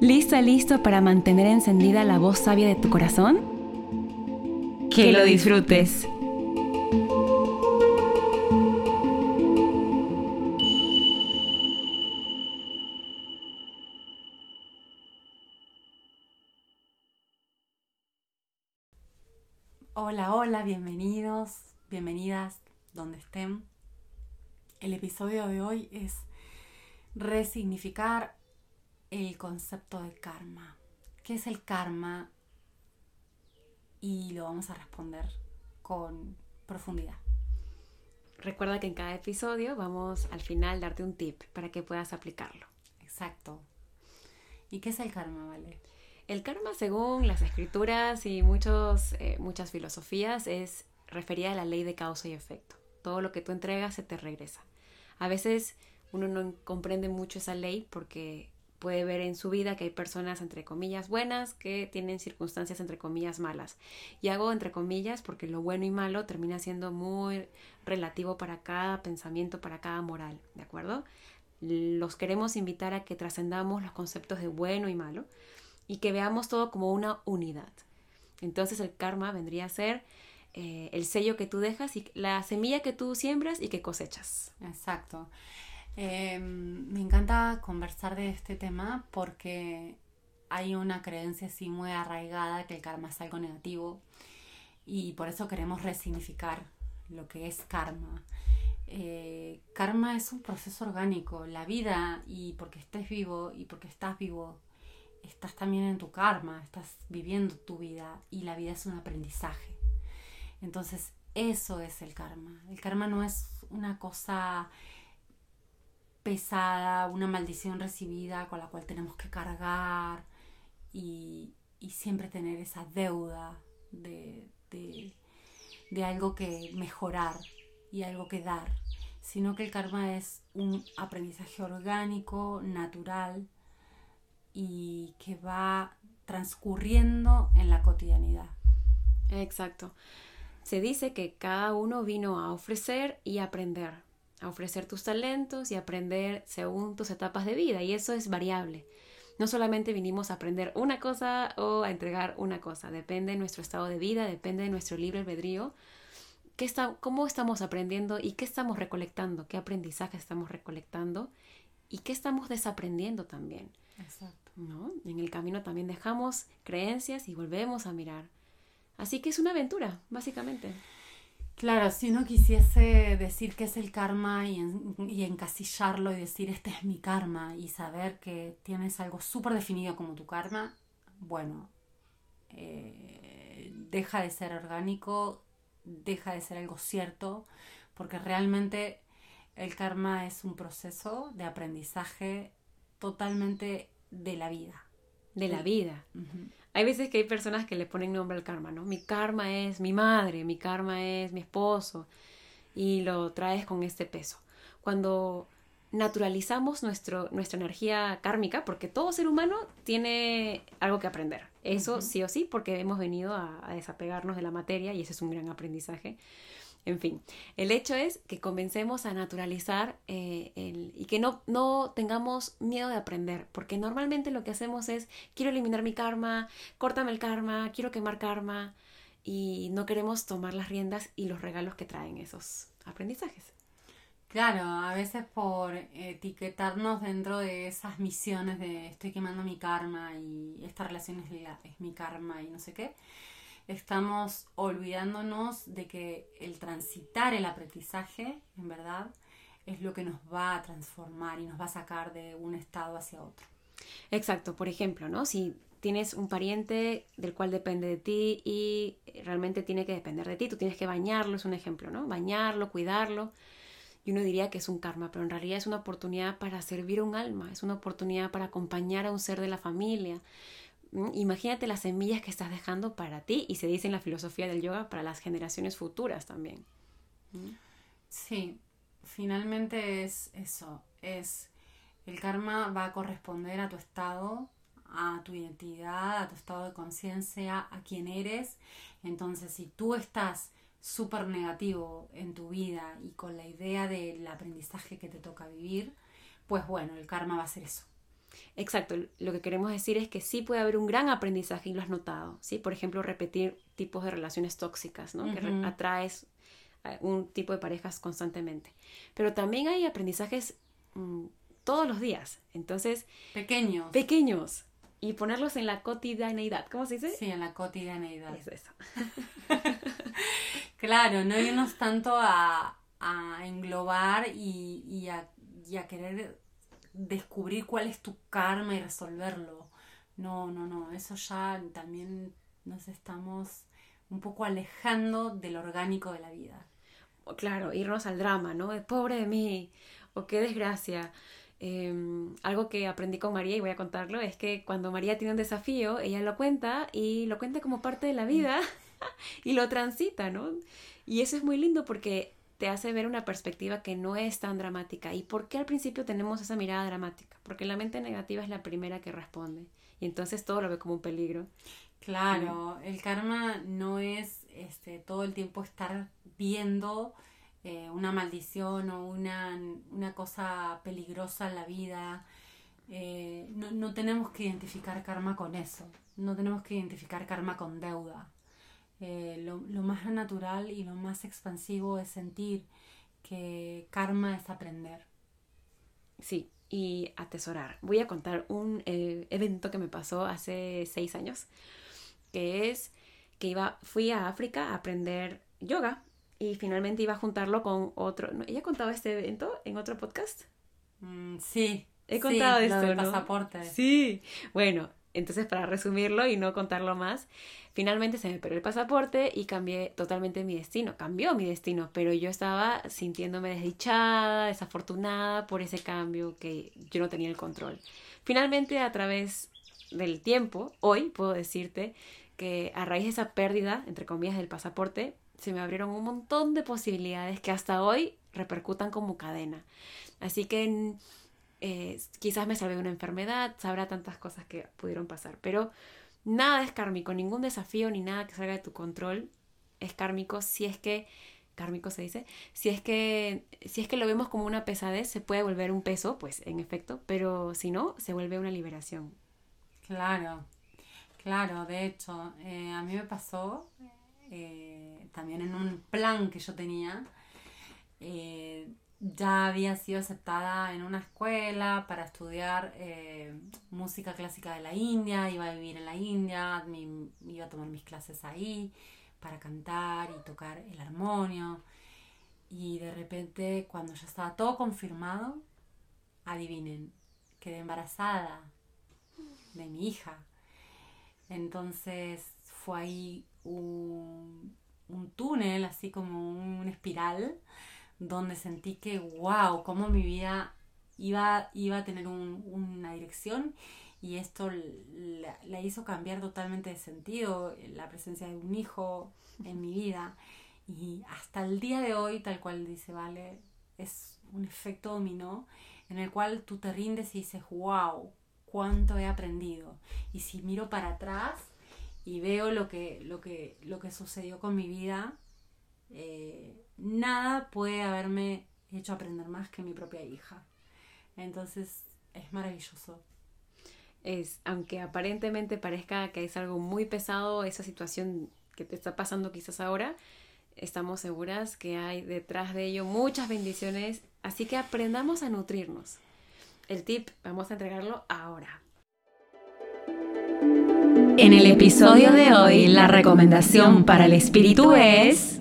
¿Lista, listo para mantener encendida la voz sabia de tu corazón? Que lo disfrutes. Hola, hola, bienvenidos, bienvenidas donde estén. El episodio de hoy es resignificar el concepto de karma. ¿Qué es el karma? Y lo vamos a responder con profundidad. Recuerda que en cada episodio vamos al final darte un tip para que puedas aplicarlo. Exacto. ¿Y qué es el karma, Vale? El karma, según las escrituras y muchos, eh, muchas filosofías, es referida a la ley de causa y efecto. Todo lo que tú entregas se te regresa. A veces uno no comprende mucho esa ley porque puede ver en su vida que hay personas entre comillas buenas que tienen circunstancias entre comillas malas. Y hago entre comillas porque lo bueno y malo termina siendo muy relativo para cada pensamiento, para cada moral, ¿de acuerdo? Los queremos invitar a que trascendamos los conceptos de bueno y malo y que veamos todo como una unidad. Entonces el karma vendría a ser eh, el sello que tú dejas y la semilla que tú siembras y que cosechas. Exacto. Em, me encanta conversar de este tema porque hay una creencia así muy arraigada que el karma es algo negativo y por eso queremos resignificar lo que es karma. Eh, karma es un proceso orgánico, la vida y porque estés vivo y porque estás vivo, estás también en tu karma, estás viviendo tu vida y la vida es un aprendizaje. Entonces, eso es el karma. El karma no es una cosa pesada, una maldición recibida con la cual tenemos que cargar y, siempre tener esa deuda de, de, algo que mejorar y algo que dar, sino que el karma es un aprendizaje orgánico, natural y que va transcurriendo en la cotidianidad. Exacto. Se dice que cada uno vino a ofrecer y aprender a ofrecer tus talentos y aprender según tus etapas de vida y eso es variable. No solamente vinimos a aprender una cosa o a entregar una cosa, depende de nuestro estado de vida, depende de nuestro libre albedrío, qué está, cómo estamos aprendiendo y qué estamos recolectando, qué aprendizaje estamos recolectando y qué estamos desaprendiendo también. Exacto. ¿no? En el camino también dejamos creencias y volvemos a mirar. Así que es una aventura, básicamente. Claro, si uno quisiese decir qué es el karma y, encasillarlo y decir este es mi karma y saber que tienes algo súper definido como tu karma, bueno, eh, deja de ser orgánico, deja de ser algo cierto, porque realmente el karma es un proceso de aprendizaje totalmente de la vida. De la vida. Hay veces que hay personas que le ponen nombre al karma, ¿no? Mi karma es mi madre, mi karma es mi esposo, y lo traes con este peso. Cuando naturalizamos nuestro, nuestra energía kármica, porque todo ser humano tiene algo que aprender. Eso sí o sí, porque hemos venido a, a, desapegarnos de la materia y ese es un gran aprendizaje. En fin, el hecho es que comencemos a naturalizar eh, y que no, no tengamos miedo de aprender, porque normalmente lo que hacemos es, quiero eliminar mi karma, córtame el karma, quiero quemar karma, y no queremos tomar las riendas y los regalos que traen esos aprendizajes. Claro, a veces por etiquetarnos dentro de esas misiones de estoy quemando mi karma y esta relación es, es mi karma y no sé qué, estamos olvidándonos de que el transitar el aprendizaje, en verdad, es lo que nos va a transformar y nos va a sacar de un estado hacia otro. Exacto, por ejemplo, ¿no? Si tienes un pariente del cual depende de ti y realmente tiene que depender de ti, tú tienes que bañarlo, es un ejemplo, ¿no? Bañarlo, cuidarlo. Y uno diría que es un karma, pero en realidad es una oportunidad para servir a un alma, es una oportunidad para acompañar a un ser de la familia. Imagínate las semillas que estás dejando para ti y se dice en la filosofía del yoga para las generaciones futuras también. ¿Mm? Sí, finalmente es eso, es el karma va a corresponder a tu estado, a tu identidad, a tu estado de conciencia, a quién eres. Entonces, si tú estás súper negativo en tu vida y con la idea del aprendizaje que te toca vivir, pues bueno, el karma va a ser eso. Exacto, lo que queremos decir es que sí puede haber un gran aprendizaje y lo has notado, ¿sí? Por ejemplo, repetir tipos de relaciones tóxicas, ¿no? Que atraes un tipo de parejas constantemente. Pero también hay aprendizajes mm, todos los días, entonces... Pequeños. Pequeños. Y ponerlos en la cotidianeidad, ¿cómo se dice? Sí, en la cotidianeidad. Eso, eso. claro, no irnos tanto a, englobar y, y, a, y a querer descubrir cuál es tu karma y resolverlo. No, no, no, eso ya también nos estamos un poco alejando del orgánico de la vida. Claro, irnos al drama, ¿no? Pobre de mí, o qué desgracia. Em, algo que aprendí con María y voy a contarlo es que cuando María tiene un desafío, ella lo cuenta y lo cuenta como parte de la vida y lo transita, ¿no? Y eso es muy lindo porque te hace ver una perspectiva que no es tan dramática. ¿Y por qué al principio tenemos esa mirada dramática? Porque la mente negativa es la primera que responde y entonces todo lo ve como un peligro. Claro, el karma no es este, todo el tiempo estar viendo eh, una maldición o una, cosa peligrosa en la vida. Eh, no, no tenemos que identificar karma con eso, no tenemos que identificar karma con deuda. Eh, lo, más natural y lo más expansivo es sentir que karma es aprender. Sí, y atesorar. Voy a contar un eh, evento que me pasó hace seis años, que es que iba, fui a África a aprender yoga y finalmente iba a juntarlo con otro. ¿Ella contaba este evento en otro podcast? Mm, sí. He contado esto, del pasaporte. Sí. Bueno, entonces, para resumirlo y no contarlo más, finalmente se me perdió el pasaporte y cambié totalmente mi destino. Cambió mi destino, pero yo estaba sintiéndome desdichada, desafortunada por ese cambio que yo no tenía el control. Finalmente, a través del tiempo, hoy puedo decirte que a raíz de esa pérdida, entre comillas, del pasaporte, se me abrieron un montón de posibilidades que hasta hoy repercutan como cadena. Así que eh, quizás me salvé de una enfermedad, sabrá tantas cosas que pudieron pasar, pero nada es kármico, ningún desafío ni nada que salga de tu control es kármico si es que kármico se dice, si es que si es que lo vemos como una pesadez, se puede volver un peso, pues en efecto, pero si no, se vuelve una liberación. Claro, claro, de hecho, eh, a mí me pasó eh, también en un plan que yo tenía, ya había sido aceptada en una escuela para estudiar eh, música clásica de la India, iba a vivir en la India, iba a tomar mis clases ahí para cantar y tocar el armonio. Y de repente, cuando ya estaba todo confirmado, adivinen, quedé embarazada de mi hija. Entonces fue ahí un, un túnel, así como una espiral donde sentí que, wow, cómo mi vida iba, iba a tener una dirección y esto la, hizo cambiar totalmente de sentido, la presencia de un hijo en mi vida. Y hasta el día de hoy, tal cual dice Vale, es un efecto dominó en el cual tú te rindes y dices, wow, cuánto he aprendido. Y si miro para atrás y veo lo que, lo que, lo que sucedió con mi vida, eh, nada puede haberme hecho aprender más que mi propia hija. Entonces es maravilloso. Es, aunque aparentemente parezca que es algo muy pesado esa situación que te está pasando quizás ahora, estamos seguras que hay detrás de ello muchas bendiciones, así que aprendamos a nutrirnos. El tip vamos a entregarlo ahora. En el episodio de hoy, la recomendación para el espíritu es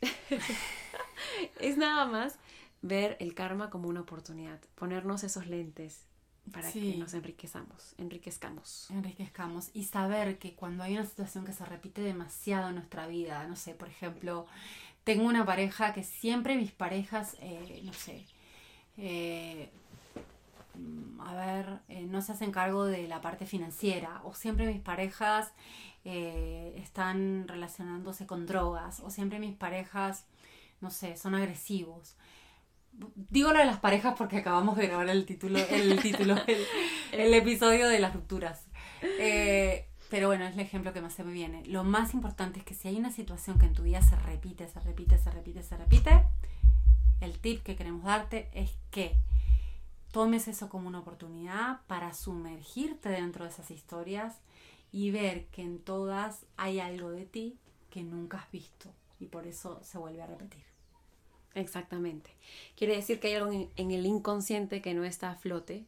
es nada más ver el karma como una oportunidad, ponernos esos lentes para que nos enriquezamos, enriquezcamos. Enriquezcamos y saber que cuando hay una situación que se repite demasiado en nuestra vida, no sé, por ejemplo, tengo una pareja que siempre mis parejas, eh, no sé, eh, a ver, eh, no se hacen cargo de la parte financiera, o siempre mis parejas están relacionándose con drogas, o siempre mis parejas, no sé, son agresivos. Digo lo de las parejas porque acabamos de grabar el título, el título, el, episodio de las rupturas. Pero bueno, es el ejemplo que más se me viene. Lo más importante es que si hay una situación que en tu vida se repite, se repite, se repite, se repite, el tip que queremos darte es que tomes eso como una oportunidad para sumergirte dentro de esas historias y ver que en todas hay algo de ti que nunca has visto y por eso se vuelve a repetir. Exactamente. Quiere decir que hay algo en, el inconsciente que no está a flote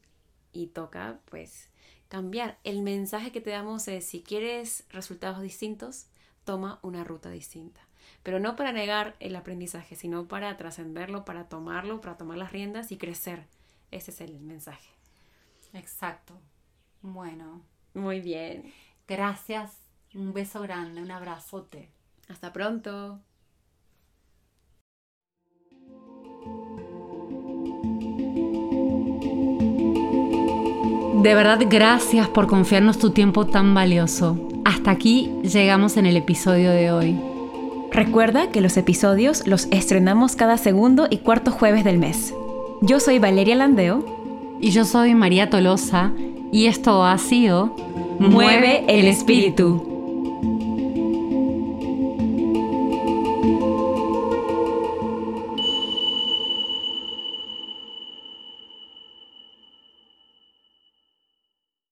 y toca pues cambiar. El mensaje que te damos es, si quieres resultados distintos, toma una ruta distinta. Pero no para negar el aprendizaje, sino para trascenderlo, para tomarlo, para tomar las riendas y crecer. Ese es el mensaje. Exacto. Bueno. Muy bien. Gracias. Un beso grande, un abrazote. Hasta pronto. De verdad, gracias por confiarnos tu tiempo tan valioso. Hasta aquí llegamos en el episodio de hoy. Recuerda que los episodios los estrenamos cada segundo y cuarto jueves del mes. Yo soy Valeria Landeo. Y yo soy María Tolosa. Y esto ha sido Mueve el espíritu.